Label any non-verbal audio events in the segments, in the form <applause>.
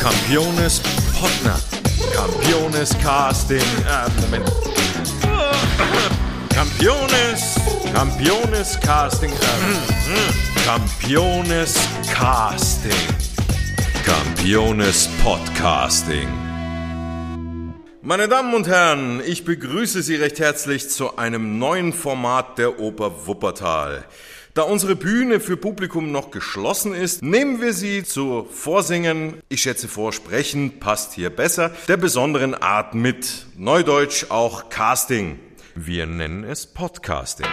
Campiones Potner. Campiones Casting. Äh, Moment. Campiones. Campiones Casting. Äh, Campiones Casting. Campiones Podcasting. Meine Damen und Herren, ich begrüße Sie recht herzlich zu einem neuen Format der Oper Wuppertal. Da unsere Bühne für Publikum noch geschlossen ist, nehmen wir sie zu Vorsingen, ich schätze vor, sprechen passt hier besser, der besonderen Art mit. Neudeutsch auch Casting. Wir nennen es Podcasting.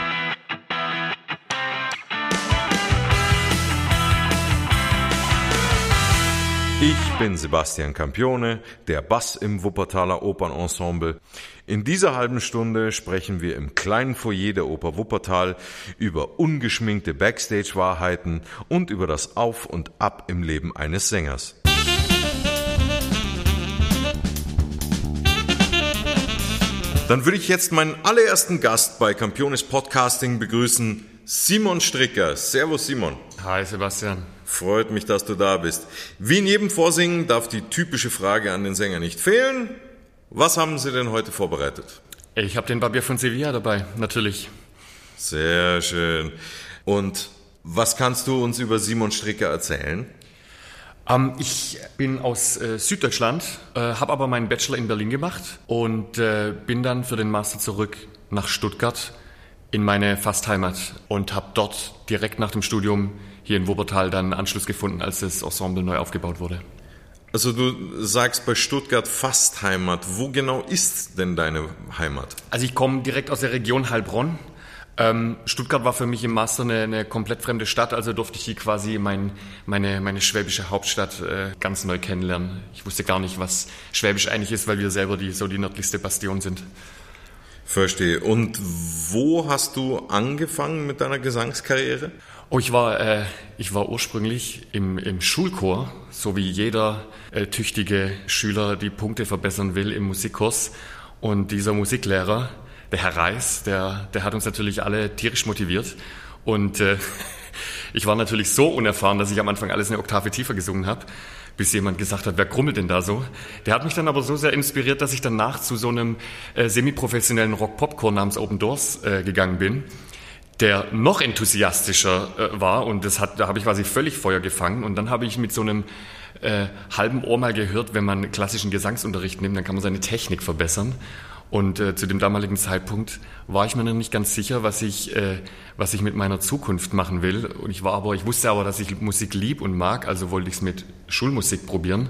Ich bin Sebastian Campione, der Bass im Wuppertaler Opernensemble. In dieser halben Stunde sprechen wir im kleinen Foyer der Oper Wuppertal über ungeschminkte Backstage-Wahrheiten und über das Auf und Ab im Leben eines Sängers. Dann würde ich jetzt meinen allerersten Gast bei Campiones Podcasting begrüßen, Simon Stricker. Servus Simon. Hi Sebastian. Freut mich, dass du da bist. Wie in jedem Vorsingen darf die typische Frage an den Sänger nicht fehlen. Was haben Sie denn heute vorbereitet? Ich habe den Barbier von Sevilla dabei, natürlich. Sehr schön. Und was kannst du uns über Simon Stricker erzählen? Ähm, ich bin aus äh, Süddeutschland, äh, habe aber meinen Bachelor in Berlin gemacht und äh, bin dann für den Master zurück nach Stuttgart in meine Fastheimat und habe dort direkt nach dem Studium hier in Wuppertal dann Anschluss gefunden, als das Ensemble neu aufgebaut wurde. Also du sagst bei Stuttgart fast Heimat. Wo genau ist denn deine Heimat? Also ich komme direkt aus der Region Heilbronn. Ähm, Stuttgart war für mich im Master eine, eine, komplett fremde Stadt, also durfte ich hier quasi mein, meine, meine schwäbische Hauptstadt äh, ganz neu kennenlernen. Ich wusste gar nicht, was Schwäbisch eigentlich ist, weil wir selber die, so die nördlichste Bastion sind. Verstehe. Und wo hast du angefangen mit deiner Gesangskarriere? Oh, ich war, äh, ich war ursprünglich im, im Schulchor, so wie jeder äh, tüchtige Schüler die Punkte verbessern will im Musikkurs. Und dieser Musiklehrer, der Herr Reis, der, der hat uns natürlich alle tierisch motiviert. Und äh, <laughs> ich war natürlich so unerfahren, dass ich am Anfang alles eine Oktave tiefer gesungen habe, bis jemand gesagt hat, wer krummelt denn da so? Der hat mich dann aber so sehr inspiriert, dass ich danach zu so einem äh, semi-professionellen Rock-Pop-Chor namens Open Doors äh, gegangen bin der noch enthusiastischer äh, war und das hat, da habe ich quasi völlig Feuer gefangen und dann habe ich mit so einem äh, halben Ohr mal gehört, wenn man klassischen Gesangsunterricht nimmt, dann kann man seine Technik verbessern. Und äh, zu dem damaligen Zeitpunkt war ich mir noch nicht ganz sicher, was ich, äh, was ich mit meiner Zukunft machen will. Und ich war aber, ich wusste aber, dass ich Musik lieb und mag, also wollte ich es mit Schulmusik probieren.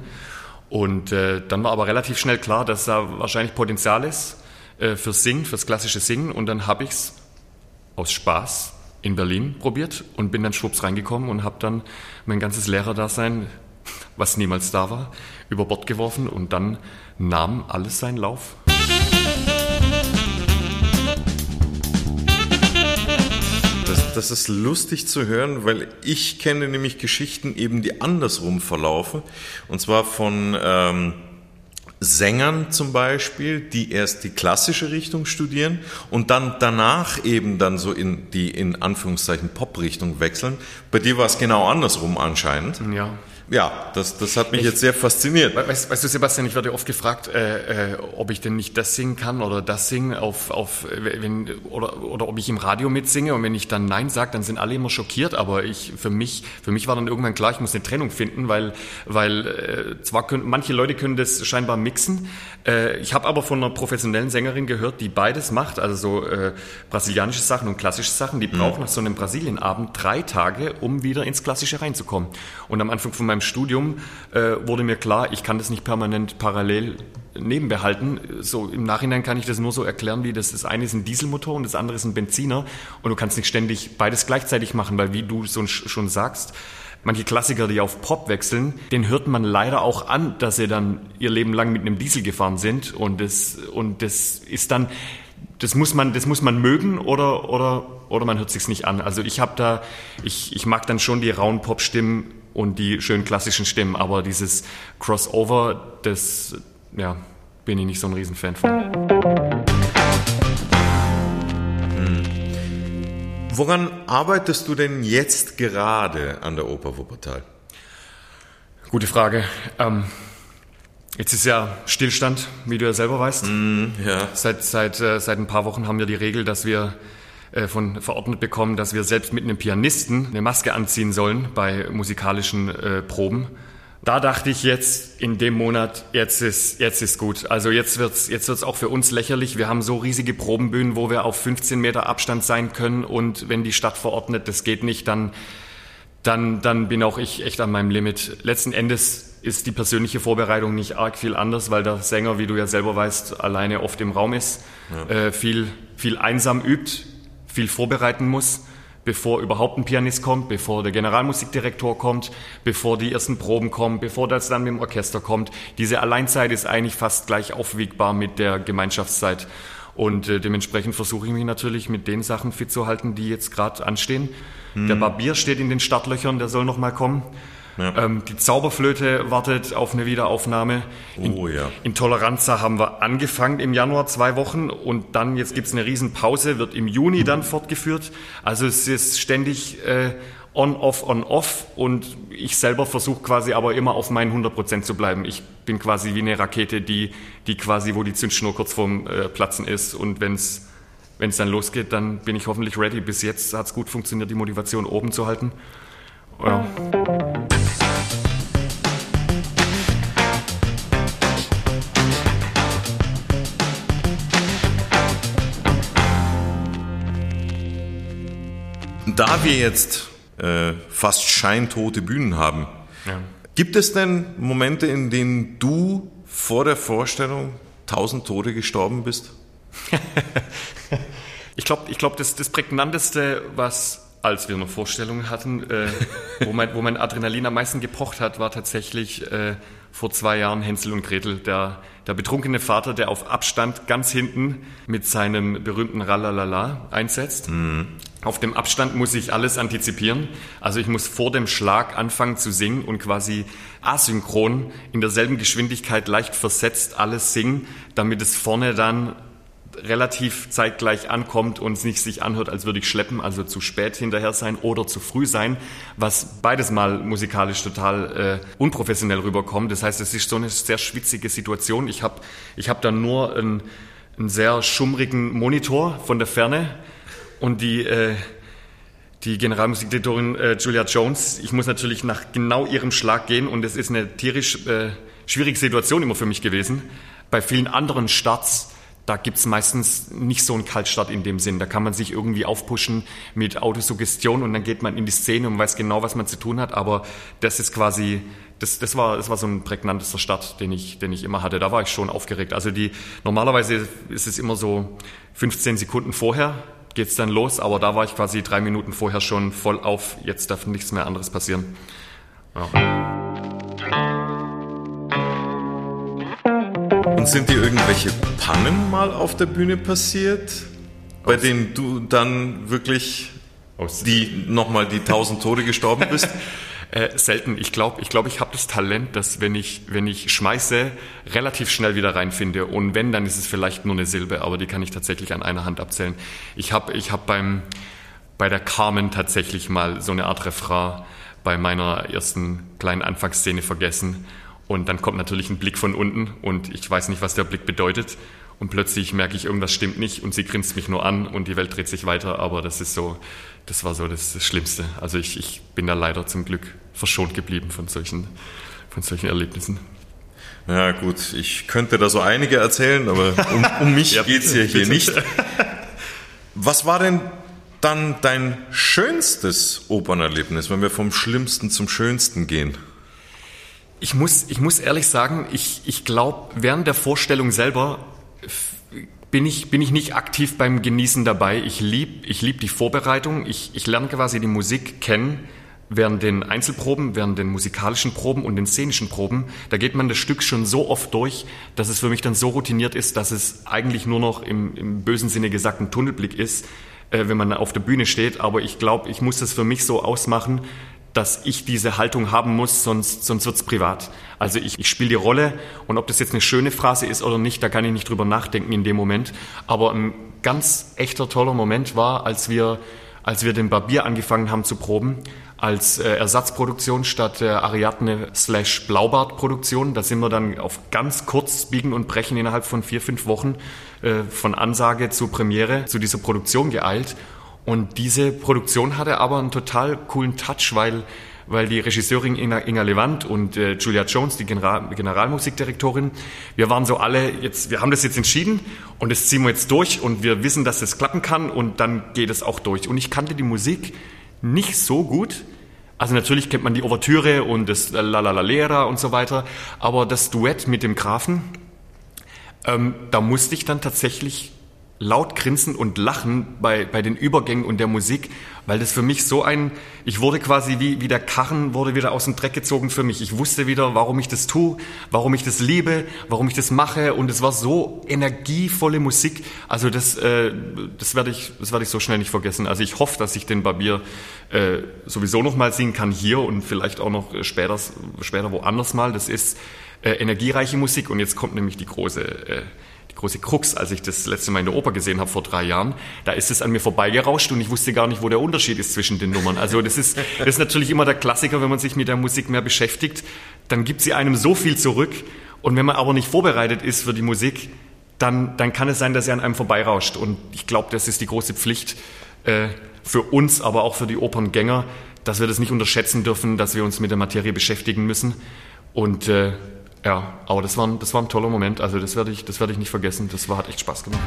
Und äh, dann war aber relativ schnell klar, dass da wahrscheinlich Potenzial ist äh, fürs Singen, fürs klassische Singen. Und dann habe ich es aus Spaß in Berlin probiert und bin dann schwupps reingekommen und habe dann mein ganzes Lehrerdasein, was niemals da war, über Bord geworfen und dann nahm alles seinen Lauf. Das, das, ist lustig zu hören, weil ich kenne nämlich Geschichten eben, die andersrum verlaufen. Und zwar von ähm, Sängern zum Beispiel, die erst die klassische Richtung studieren und dann danach eben dann so in die in Anführungszeichen Pop-Richtung wechseln. Bei dir war es genau andersrum anscheinend. Ja ja, das, das hat mich ich, jetzt sehr fasziniert. Weißt, weißt, du, Sebastian, ich werde oft gefragt, äh, äh, ob ich denn nicht das singen kann oder das singen, auf, auf, wenn, oder, oder ob ich im Radio mitsinge. Und wenn ich dann Nein sage, dann sind alle immer schockiert. Aber ich, für, mich, für mich war dann irgendwann klar, ich muss eine Trennung finden, weil, weil äh, zwar können, manche Leute können das scheinbar mixen. Äh, ich habe aber von einer professionellen Sängerin gehört, die beides macht, also so äh, brasilianische Sachen und klassische Sachen. Die mhm. braucht nach so einem Brasilienabend drei Tage, um wieder ins Klassische reinzukommen. Und am Anfang von meinem meinem Studium äh, wurde mir klar, ich kann das nicht permanent parallel nebenbehalten. So im Nachhinein kann ich das nur so erklären, wie das, das eine ist ein Dieselmotor und das andere ist ein Benziner und du kannst nicht ständig beides gleichzeitig machen, weil wie du so schon sagst, manche Klassiker, die auf Pop wechseln, den hört man leider auch an, dass sie dann ihr Leben lang mit einem Diesel gefahren sind und das und das ist dann das muss man, das muss man mögen oder, oder, oder man hört sich's nicht an. Also ich habe da, ich, ich mag dann schon die rauen Pop-Stimmen und die schönen klassischen Stimmen, aber dieses Crossover, das, ja, bin ich nicht so ein Riesenfan von. Hm. Woran arbeitest du denn jetzt gerade an der Oper Wuppertal? Gute Frage. Ähm, jetzt ist ja Stillstand, wie du ja selber weißt. Mm, ja. Seit, seit, äh, seit ein paar Wochen haben wir die Regel, dass wir von verordnet bekommen, dass wir selbst mit einem Pianisten eine Maske anziehen sollen bei musikalischen äh, Proben. Da dachte ich jetzt in dem Monat, jetzt ist, jetzt ist gut. Also jetzt wird's, jetzt wird's auch für uns lächerlich. Wir haben so riesige Probenbühnen, wo wir auf 15 Meter Abstand sein können und wenn die Stadt verordnet, das geht nicht, dann, dann, dann bin auch ich echt an meinem Limit. Letzten Endes ist die persönliche Vorbereitung nicht arg viel anders, weil der Sänger, wie du ja selber weißt, alleine oft im Raum ist, ja. äh, viel, viel einsam übt, viel vorbereiten muss bevor überhaupt ein Pianist kommt, bevor der Generalmusikdirektor kommt, bevor die ersten Proben kommen, bevor das dann mit dem Orchester kommt. Diese Alleinzeit ist eigentlich fast gleich aufwiegbar mit der Gemeinschaftszeit. Und äh, dementsprechend versuche ich mich natürlich mit den Sachen fit zu halten, die jetzt gerade anstehen. Hm. Der Barbier steht in den Startlöchern, der soll noch mal kommen. Ja. Ähm, die Zauberflöte wartet auf eine Wiederaufnahme. In, oh ja. In Toleranza haben wir angefangen im Januar zwei Wochen und dann jetzt gibt es eine Riesenpause, wird im Juni dann fortgeführt. Also es ist ständig äh, on, off, on, off und ich selber versuche quasi aber immer auf meinen 100 Prozent zu bleiben. Ich bin quasi wie eine Rakete, die, die quasi, wo die Zündschnur kurz vorm äh, Platzen ist und wenn es wenn es dann losgeht, dann bin ich hoffentlich ready. Bis jetzt hat es gut funktioniert, die Motivation oben zu halten. Ja. Da wir jetzt äh, fast scheintote Bühnen haben, ja. gibt es denn Momente, in denen du vor der Vorstellung tausend Tote gestorben bist? <laughs> ich glaube, ich glaub, das, das prägnanteste, was als wir eine Vorstellung hatten, äh, wo, mein, wo mein Adrenalin am meisten gepocht hat, war tatsächlich äh, vor zwei Jahren Hänsel und Gretel, der, der betrunkene Vater, der auf Abstand ganz hinten mit seinem berühmten Ralalala einsetzt. Mhm. Auf dem Abstand muss ich alles antizipieren. Also ich muss vor dem Schlag anfangen zu singen und quasi asynchron in derselben Geschwindigkeit leicht versetzt alles singen, damit es vorne dann relativ zeitgleich ankommt und es nicht sich anhört, als würde ich schleppen, also zu spät hinterher sein oder zu früh sein, was beides mal musikalisch total äh, unprofessionell rüberkommt. Das heißt, es ist so eine sehr schwitzige Situation. Ich habe ich hab dann nur einen, einen sehr schummrigen Monitor von der Ferne und die äh, die Generalmusikdirektorin äh, Julia Jones, ich muss natürlich nach genau ihrem Schlag gehen und es ist eine tierisch äh, schwierige Situation immer für mich gewesen. Bei vielen anderen Starts da gibt's meistens nicht so einen Kaltstart in dem Sinn. Da kann man sich irgendwie aufpushen mit Autosuggestion und dann geht man in die Szene und weiß genau, was man zu tun hat. Aber das ist quasi, das, das, war, das war so ein prägnantester Start, den ich, den ich immer hatte. Da war ich schon aufgeregt. Also die, normalerweise ist es immer so 15 Sekunden vorher geht's dann los, aber da war ich quasi drei Minuten vorher schon voll auf. Jetzt darf nichts mehr anderes passieren. Ja. Und sind dir irgendwelche Pannen mal auf der Bühne passiert, bei Aus denen du dann wirklich die nochmal die tausend Tode gestorben bist? <laughs> Äh, selten. Ich glaube, ich, glaub, ich habe das Talent, dass wenn ich, wenn ich schmeiße, relativ schnell wieder reinfinde. Und wenn, dann ist es vielleicht nur eine Silbe, aber die kann ich tatsächlich an einer Hand abzählen. Ich habe ich hab beim, bei der Carmen tatsächlich mal so eine Art Refrain bei meiner ersten kleinen Anfangsszene vergessen. Und dann kommt natürlich ein Blick von unten und ich weiß nicht, was der Blick bedeutet. Und plötzlich merke ich, irgendwas stimmt nicht und sie grinst mich nur an und die Welt dreht sich weiter. Aber das ist so, das war so das, das Schlimmste. Also ich, ich bin da leider zum Glück verschont geblieben von solchen, von solchen Erlebnissen. Ja gut, ich könnte da so einige erzählen, aber um, um mich <laughs> ja, geht's ja hier bitte. nicht. Was war denn dann dein schönstes Opernerlebnis, wenn wir vom Schlimmsten zum Schönsten gehen? Ich muss, ich muss ehrlich sagen, ich, ich glaube, während der Vorstellung selber bin ich, bin ich nicht aktiv beim Genießen dabei. Ich liebe ich lieb die Vorbereitung. Ich, ich lerne quasi die Musik kennen während den Einzelproben, während den musikalischen Proben und den szenischen Proben. Da geht man das Stück schon so oft durch, dass es für mich dann so routiniert ist, dass es eigentlich nur noch im, im bösen Sinne gesagt ein Tunnelblick ist, äh, wenn man auf der Bühne steht. Aber ich glaube, ich muss das für mich so ausmachen, dass ich diese Haltung haben muss, sonst, sonst wird's privat. Also ich, ich spiele die Rolle und ob das jetzt eine schöne Phrase ist oder nicht, da kann ich nicht drüber nachdenken in dem Moment. Aber ein ganz echter toller Moment war, als wir als wir den Barbier angefangen haben zu proben, als äh, Ersatzproduktion statt der Ariadne slash Blaubart Produktion. Da sind wir dann auf ganz kurz biegen und brechen innerhalb von vier, fünf Wochen äh, von Ansage zu Premiere zu dieser Produktion geeilt. Und diese Produktion hatte aber einen total coolen Touch, weil weil die Regisseurin Inga, Inga Levant und äh, Julia Jones, die General, Generalmusikdirektorin, wir waren so alle jetzt, wir haben das jetzt entschieden und das ziehen wir jetzt durch und wir wissen, dass das klappen kann und dann geht es auch durch. Und ich kannte die Musik nicht so gut. Also natürlich kennt man die Ouvertüre und das La La La Lera und so weiter, aber das Duett mit dem Grafen, ähm, da musste ich dann tatsächlich laut grinsen und lachen bei, bei den Übergängen und der Musik, weil das für mich so ein, ich wurde quasi wie, wie der Karren wurde wieder aus dem Dreck gezogen für mich. Ich wusste wieder, warum ich das tue, warum ich das liebe, warum ich das mache und es war so energievolle Musik. Also das, äh, das werde ich, das werde ich so schnell nicht vergessen. Also ich hoffe, dass ich den Barbier äh, sowieso noch mal singen kann hier und vielleicht auch noch später, später woanders mal. Das ist äh, energiereiche Musik und jetzt kommt nämlich die große äh, große Krux, als ich das letzte Mal in der Oper gesehen habe vor drei Jahren. Da ist es an mir vorbeigerauscht und ich wusste gar nicht, wo der Unterschied ist zwischen den Nummern. Also das ist, das ist natürlich immer der Klassiker, wenn man sich mit der Musik mehr beschäftigt, dann gibt sie einem so viel zurück. Und wenn man aber nicht vorbereitet ist für die Musik, dann, dann kann es sein, dass sie an einem vorbeirauscht. Und ich glaube, das ist die große Pflicht äh, für uns, aber auch für die Operngänger, dass wir das nicht unterschätzen dürfen, dass wir uns mit der Materie beschäftigen müssen. Und äh, ja, aber das war, ein, das war ein toller Moment. Also das werde ich, das werde ich nicht vergessen. Das war, hat echt Spaß gemacht.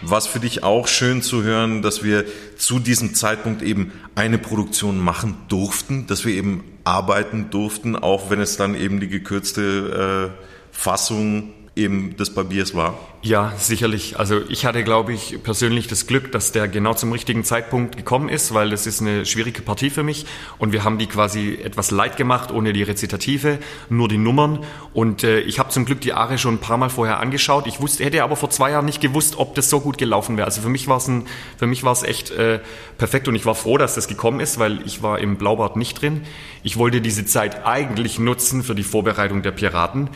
Was für dich auch schön zu hören, dass wir zu diesem Zeitpunkt eben eine Produktion machen durften, dass wir eben arbeiten durften, auch wenn es dann eben die gekürzte äh, Fassung eben des Barbiers war? Ja, sicherlich. Also ich hatte, glaube ich, persönlich das Glück, dass der genau zum richtigen Zeitpunkt gekommen ist, weil das ist eine schwierige Partie für mich und wir haben die quasi etwas light gemacht, ohne die Rezitative, nur die Nummern und äh, ich habe zum Glück die Are schon ein paar Mal vorher angeschaut. Ich wusste, hätte aber vor zwei Jahren nicht gewusst, ob das so gut gelaufen wäre. Also für mich war es für mich war es echt äh, perfekt und ich war froh, dass das gekommen ist, weil ich war im Blaubart nicht drin. Ich wollte diese Zeit eigentlich nutzen für die Vorbereitung der Piraten.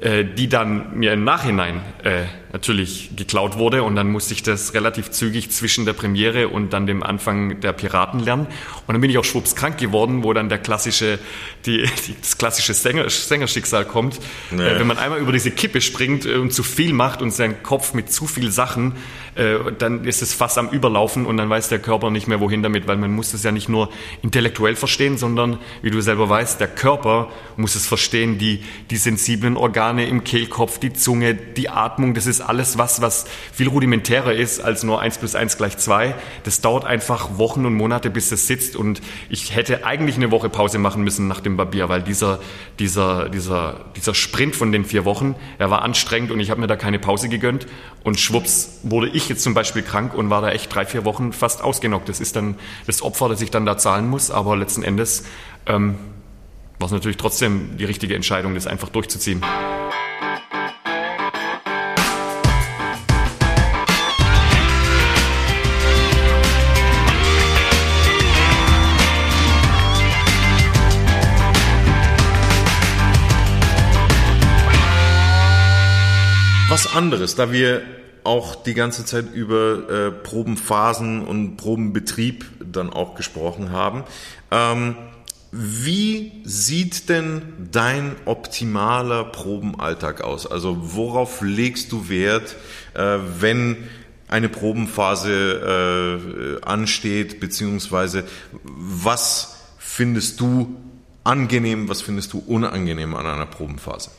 Äh, die dann mir im Nachhinein äh, natürlich geklaut wurde und dann musste ich das relativ zügig zwischen der Premiere und dann dem Anfang der Piraten lernen und dann bin ich auch schwupps krank geworden, wo dann der klassische, die, die das klassische Sänger, Sängerschicksal kommt, nee. äh, wenn man einmal über diese Kippe springt äh, und zu viel macht und seinen Kopf mit zu viel Sachen, äh, dann ist es fast am Überlaufen und dann weiß der Körper nicht mehr wohin damit, weil man muss es ja nicht nur intellektuell verstehen, sondern wie du selber weißt, der Körper muss es verstehen, die die sensiblen Organe Organe im Kehlkopf, die Zunge, die Atmung, das ist alles was, was viel rudimentärer ist als nur 1 plus 1 gleich 2. Das dauert einfach Wochen und Monate, bis es sitzt und ich hätte eigentlich eine Woche Pause machen müssen nach dem Barbier, weil dieser, dieser, dieser, dieser Sprint von den vier Wochen, er war anstrengend und ich habe mir da keine Pause gegönnt und schwupps wurde ich jetzt zum Beispiel krank und war da echt drei, vier Wochen fast ausgenockt. Das ist dann das Opfer, das ich dann da zahlen muss, aber letzten Endes ähm, war es natürlich trotzdem die richtige Entscheidung, das einfach durchzuziehen. Was anderes, da wir auch die ganze Zeit über äh, Probenphasen und Probenbetrieb dann auch gesprochen haben. Ähm, wie sieht denn dein optimaler Probenalltag aus? Also worauf legst du Wert, äh, wenn eine Probenphase äh, ansteht, beziehungsweise was findest du angenehm, was findest du unangenehm an einer Probenphase?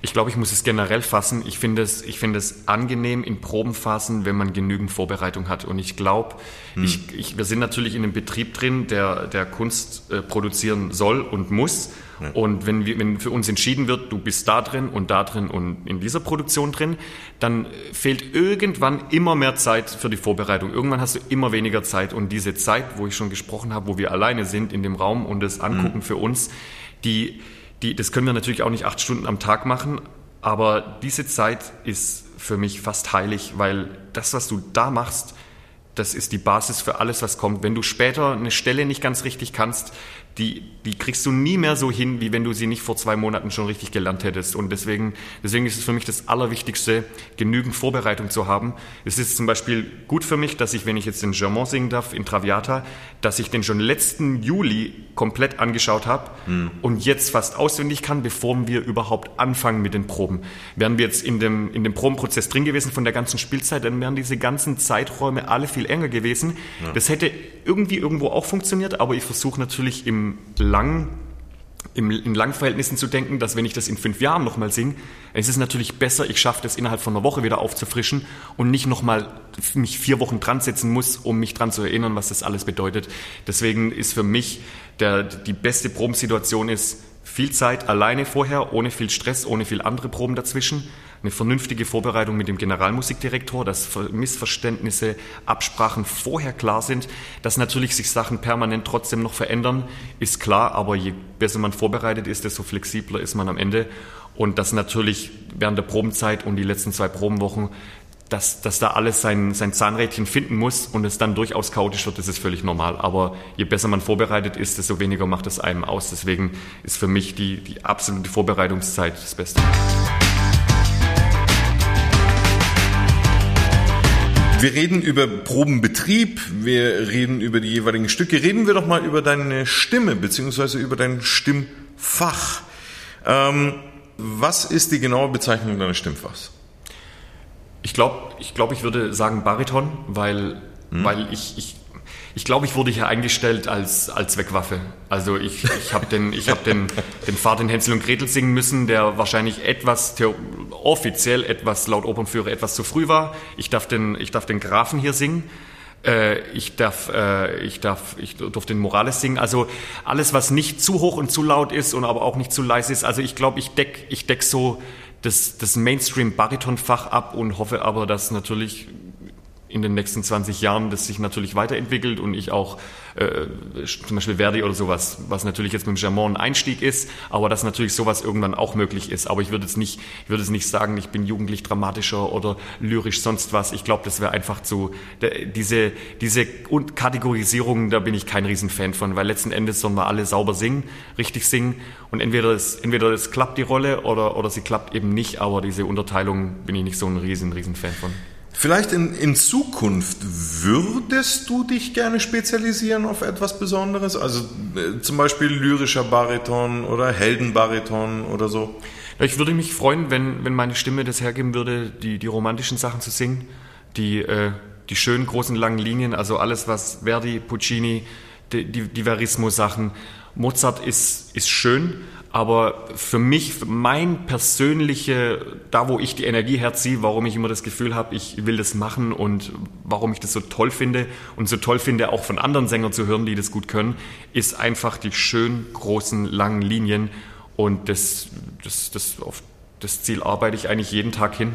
Ich glaube, ich muss es generell fassen. Ich finde es, ich finde es angenehm in Probenphasen, wenn man genügend Vorbereitung hat. Und ich glaube, hm. ich, ich, wir sind natürlich in einem Betrieb drin, der, der Kunst äh, produzieren soll und muss. Ja. Und wenn, wir, wenn für uns entschieden wird, du bist da drin und da drin und in dieser Produktion drin, dann fehlt irgendwann immer mehr Zeit für die Vorbereitung. Irgendwann hast du immer weniger Zeit. Und diese Zeit, wo ich schon gesprochen habe, wo wir alleine sind in dem Raum und das angucken hm. für uns, die die, das können wir natürlich auch nicht acht Stunden am Tag machen, aber diese Zeit ist für mich fast heilig, weil das, was du da machst, das ist die Basis für alles, was kommt. Wenn du später eine Stelle nicht ganz richtig kannst, die, die kriegst du nie mehr so hin, wie wenn du sie nicht vor zwei Monaten schon richtig gelernt hättest. Und deswegen, deswegen ist es für mich das Allerwichtigste, genügend Vorbereitung zu haben. Es ist zum Beispiel gut für mich, dass ich, wenn ich jetzt den Germain singen darf in Traviata, dass ich den schon letzten Juli komplett angeschaut habe mhm. und jetzt fast auswendig kann, bevor wir überhaupt anfangen mit den Proben. Wären wir jetzt in dem, in dem Probenprozess drin gewesen von der ganzen Spielzeit, dann wären diese ganzen Zeiträume alle viel enger gewesen. Ja. Das hätte irgendwie irgendwo auch funktioniert, aber ich versuche natürlich im lang, im, in Langverhältnissen zu denken, dass wenn ich das in fünf Jahren nochmal singe, es ist natürlich besser, ich schaffe das innerhalb von einer Woche wieder aufzufrischen und nicht nochmal mich vier Wochen dran setzen muss, um mich dran zu erinnern, was das alles bedeutet. Deswegen ist für mich der, die beste Probensituation ist, viel Zeit alleine vorher, ohne viel Stress, ohne viel andere Proben dazwischen eine vernünftige Vorbereitung mit dem Generalmusikdirektor, dass Missverständnisse, Absprachen vorher klar sind, dass natürlich sich Sachen permanent trotzdem noch verändern, ist klar, aber je besser man vorbereitet ist, desto flexibler ist man am Ende. Und dass natürlich während der Probenzeit und die letzten zwei Probenwochen dass, dass da alles sein, sein Zahnrädchen finden muss und es dann durchaus chaotisch wird, das ist völlig normal. Aber je besser man vorbereitet ist, desto weniger macht es einem aus. Deswegen ist für mich die, die absolute Vorbereitungszeit das Beste. Wir reden über Probenbetrieb, wir reden über die jeweiligen Stücke. Reden wir doch mal über deine Stimme beziehungsweise über dein Stimmfach. Ähm, was ist die genaue Bezeichnung deines Stimmfachs? Ich glaube, ich, glaub, ich würde sagen Bariton, weil, hm. weil ich, ich ich glaube, ich wurde hier eingestellt als, als Zweckwaffe. Also ich, ich habe den, ich hab den, den Vater in Hänsel und Gretel singen müssen, der wahrscheinlich etwas, offiziell etwas laut Opernführer etwas zu früh war. Ich darf den, ich darf den Grafen hier singen. Äh, ich darf, äh, ich darf, ich durfte den Morales singen. Also alles, was nicht zu hoch und zu laut ist und aber auch nicht zu leise ist. Also ich glaube, ich deck, ich deck so das, das Mainstream-Baritonfach ab und hoffe aber, dass natürlich in den nächsten 20 Jahren das sich natürlich weiterentwickelt und ich auch äh, zum Beispiel Verdi oder sowas, was natürlich jetzt mit dem Germain ein Einstieg ist, aber dass natürlich sowas irgendwann auch möglich ist. Aber ich würde jetzt nicht, ich würde jetzt nicht sagen, ich bin jugendlich dramatischer oder lyrisch sonst was. Ich glaube, das wäre einfach zu diese diese Kategorisierung, da bin ich kein Riesenfan von, weil letzten Endes sollen wir alle sauber singen, richtig singen und entweder es entweder es klappt die Rolle oder oder sie klappt eben nicht. Aber diese Unterteilung bin ich nicht so ein riesen riesen Fan von. Vielleicht in, in Zukunft würdest du dich gerne spezialisieren auf etwas Besonderes? Also äh, zum Beispiel lyrischer Bariton oder Heldenbariton oder so? Ich würde mich freuen, wenn, wenn meine Stimme das hergeben würde, die, die romantischen Sachen zu singen, die, äh, die schönen großen langen Linien, also alles, was Verdi, Puccini, die, die, die Verismo-Sachen. Mozart ist, ist schön, aber für mich, mein persönliche, da wo ich die Energie herziehe, warum ich immer das Gefühl habe, ich will das machen und warum ich das so toll finde und so toll finde, auch von anderen Sängern zu hören, die das gut können, ist einfach die schön großen, langen Linien. Und das, das, das, auf das Ziel arbeite ich eigentlich jeden Tag hin.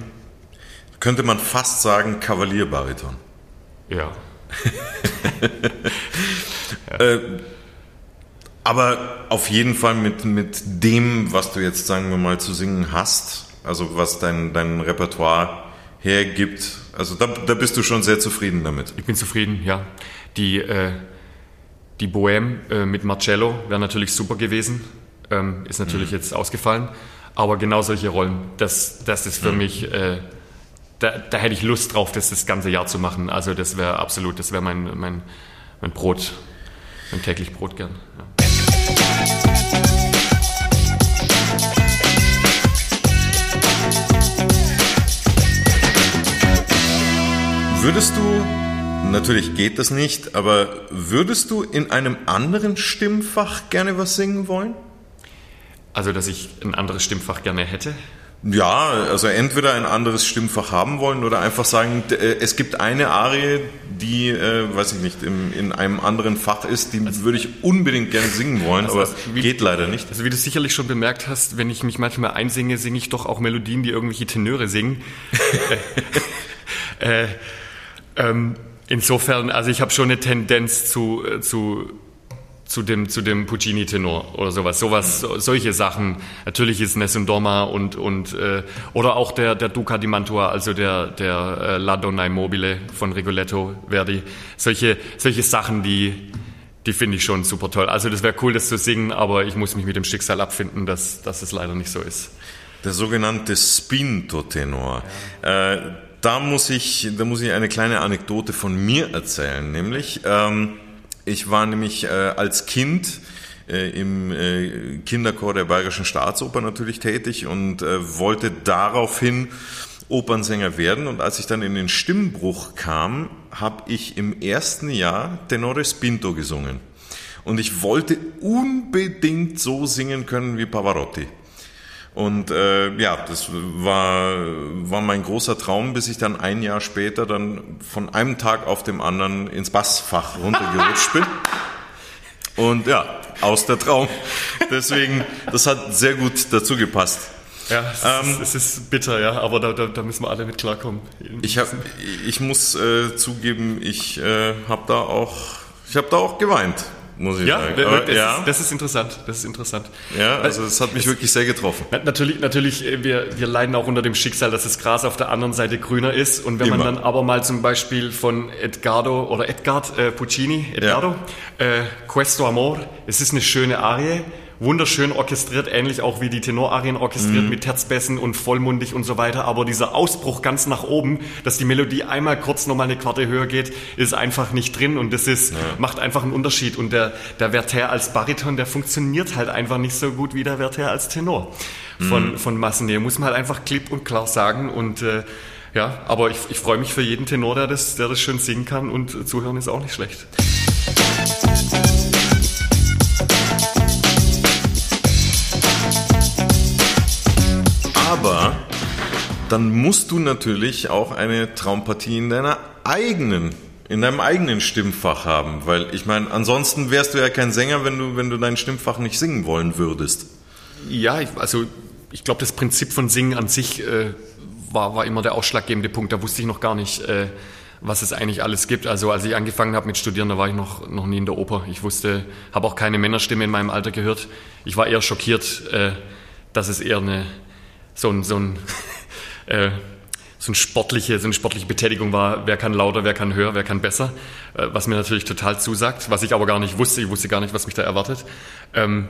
Könnte man fast sagen, Kavalierbariton. Ja. ja. <laughs> <laughs> Äh, aber auf jeden Fall mit, mit dem, was du jetzt, sagen wir mal, zu singen hast, also was dein, dein Repertoire hergibt, also da, da bist du schon sehr zufrieden damit. Ich bin zufrieden, ja. Die, äh, die Bohème äh, mit Marcello wäre natürlich super gewesen, ähm, ist natürlich mhm. jetzt ausgefallen, aber genau solche Rollen, das, das ist für mhm. mich, äh, da, da hätte ich Lust drauf, das das ganze Jahr zu machen. Also das wäre absolut, das wäre mein, mein, mein Brot, mein täglich Brot gern. Würdest du, natürlich geht das nicht, aber würdest du in einem anderen Stimmfach gerne was singen wollen? Also, dass ich ein anderes Stimmfach gerne hätte? Ja, also entweder ein anderes Stimmfach haben wollen oder einfach sagen, äh, es gibt eine Arie, die, äh, weiß ich nicht, im, in einem anderen Fach ist, die also, würde ich unbedingt gerne singen wollen, also, aber wie, geht leider nicht. Also wie du sicherlich schon bemerkt hast, wenn ich mich manchmal einsinge, singe ich doch auch Melodien, die irgendwelche Tenöre singen. <laughs> äh, ähm, insofern, also ich habe schon eine Tendenz zu, äh, zu, zu dem, zu dem Puccini-Tenor oder sowas. Sowas, solche Sachen. Natürlich ist Nessun Dorma und, und äh, oder auch der, der Duca di Mantua, also der, der äh, La Donna Immobile von Rigoletto Verdi. Solche, solche Sachen, die, die finde ich schon super toll. Also das wäre cool, das zu singen, aber ich muss mich mit dem Schicksal abfinden, dass, dass es leider nicht so ist. Der sogenannte Spinto-Tenor. Ja. Äh, da muss ich, da muss ich eine kleine Anekdote von mir erzählen, nämlich ähm, ich war nämlich äh, als Kind äh, im äh, Kinderchor der Bayerischen Staatsoper natürlich tätig und äh, wollte daraufhin Opernsänger werden. Und als ich dann in den Stimmbruch kam, habe ich im ersten Jahr Tenore Spinto gesungen. Und ich wollte unbedingt so singen können wie Pavarotti. Und äh, ja, das war, war mein großer Traum, bis ich dann ein Jahr später dann von einem Tag auf dem anderen ins Bassfach runtergerutscht bin. <laughs> Und ja, aus der Traum. Deswegen, das hat sehr gut dazu gepasst. Ja, es, ähm, ist, es ist, bitter, ja, aber da, da, da, müssen wir alle mit klarkommen. Ich, hab, ich muss äh, zugeben, ich äh, habe da auch, ich habe da auch geweint muss ich ja, sagen. Aber, das, ja. Ist, das ist interessant. Das ist interessant. Ja, also es hat mich es, wirklich sehr getroffen. Natürlich, natürlich, äh, wir, wir leiden auch unter dem Schicksal, dass das Gras auf der anderen Seite grüner ist. Und wenn Immer. man dann aber mal zum Beispiel von Edgardo oder Edgard äh, Puccini, Edgardo, ja. äh, Questo Amor, es ist eine schöne Arie wunderschön orchestriert, ähnlich auch wie die Tenorarien orchestriert mhm. mit Terzbässen und vollmundig und so weiter. Aber dieser Ausbruch ganz nach oben, dass die Melodie einmal kurz nochmal eine Quarte höher geht, ist einfach nicht drin und das ist, ja. macht einfach einen Unterschied. Und der, der Werther als Bariton, der funktioniert halt einfach nicht so gut wie der Werther als Tenor von, mhm. von Massenet. Muss man halt einfach klipp und klar sagen und, äh, ja, aber ich, ich freue mich für jeden Tenor, der das, der das schön singen kann und zuhören ist auch nicht schlecht. Dann musst du natürlich auch eine Traumpartie in deiner eigenen, in deinem eigenen Stimmfach haben, weil ich meine, ansonsten wärst du ja kein Sänger, wenn du, wenn du dein Stimmfach nicht singen wollen würdest. Ja, ich, also ich glaube, das Prinzip von Singen an sich äh, war, war immer der ausschlaggebende Punkt. Da wusste ich noch gar nicht, äh, was es eigentlich alles gibt. Also als ich angefangen habe mit Studieren, da war ich noch, noch nie in der Oper. Ich wusste, habe auch keine Männerstimme in meinem Alter gehört. Ich war eher schockiert, äh, dass es eher eine so ein, so ein, äh, so, ein sportliche, so eine sportliche Betätigung war, wer kann lauter, wer kann höher, wer kann besser, äh, was mir natürlich total zusagt, was ich aber gar nicht wusste, ich wusste gar nicht, was mich da erwartet. Ähm,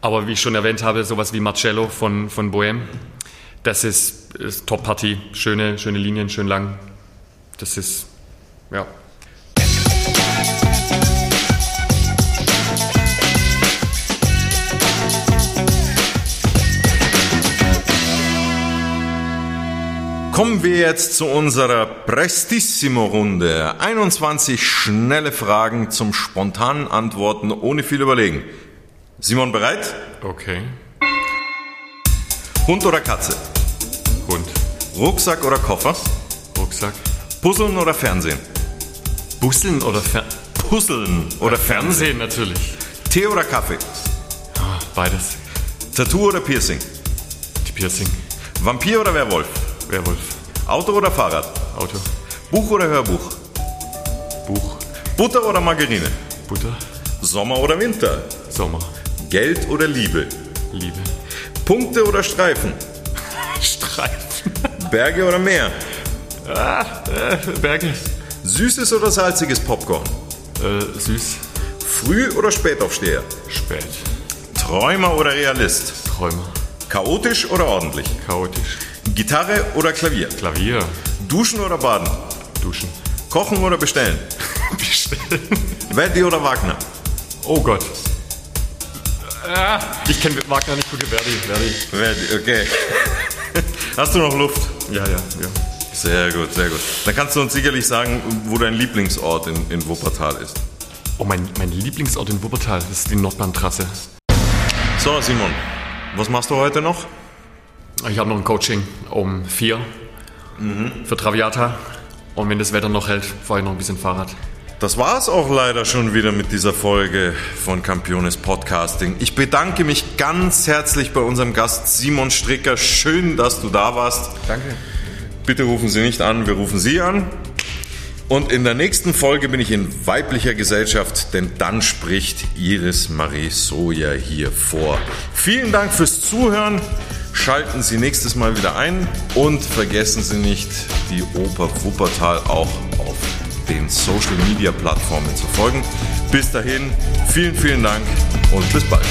aber wie ich schon erwähnt habe, sowas wie Marcello von, von Bohem, das ist, ist Top-Party, schöne, schöne Linien, schön lang, das ist, ja, Kommen wir jetzt zu unserer Prestissimo-Runde. 21 schnelle Fragen zum spontanen Antworten ohne viel Überlegen. Simon bereit? Okay. Hund oder Katze? Hund. Rucksack oder Koffer? Rucksack. Puzzeln oder Fernsehen? Busseln oder Fer Puzzeln oder Fernsehen? Fernsehen natürlich. Tee oder Kaffee? Beides. Tattoo oder Piercing? Die Piercing. Vampir oder Werwolf? Werwolf. Auto oder Fahrrad? Auto. Buch oder Hörbuch? Buch. Butter oder Margarine? Butter. Sommer oder Winter? Sommer. Geld oder Liebe? Liebe. Punkte oder Streifen? <laughs> Streifen. Berge oder Meer? Ah, äh, Berge. Süßes oder salziges Popcorn? Äh, süß. Früh oder Spätaufsteher? Spät. Träumer oder Realist? Träumer. Chaotisch oder ordentlich? Chaotisch. Gitarre oder Klavier? Klavier. Duschen oder baden? Duschen. Kochen oder bestellen? <laughs> bestellen. Verdi oder Wagner? Oh Gott. Ah, ich kenne Wagner nicht gut. Verdi. Verdi. Verdi, okay. Hast du noch Luft? Ja, ja, ja. Sehr gut, sehr gut. Dann kannst du uns sicherlich sagen, wo dein Lieblingsort in, in Wuppertal ist. Oh, mein, mein Lieblingsort in Wuppertal, das ist die Nordbahntrasse. So, Simon, was machst du heute noch? Ich habe noch ein Coaching um vier mhm. für Traviata. Und wenn das Wetter noch hält, fahre ich noch ein bisschen Fahrrad. Das war es auch leider schon wieder mit dieser Folge von Campiones Podcasting. Ich bedanke mich ganz herzlich bei unserem Gast Simon Stricker. Schön, dass du da warst. Danke. Bitte rufen Sie nicht an, wir rufen Sie an. Und in der nächsten Folge bin ich in weiblicher Gesellschaft, denn dann spricht Iris Marie Soja hier vor. Vielen Dank fürs Zuhören. Schalten Sie nächstes Mal wieder ein und vergessen Sie nicht, die Oper Wuppertal auch auf den Social Media Plattformen zu folgen. Bis dahin, vielen, vielen Dank und bis bald.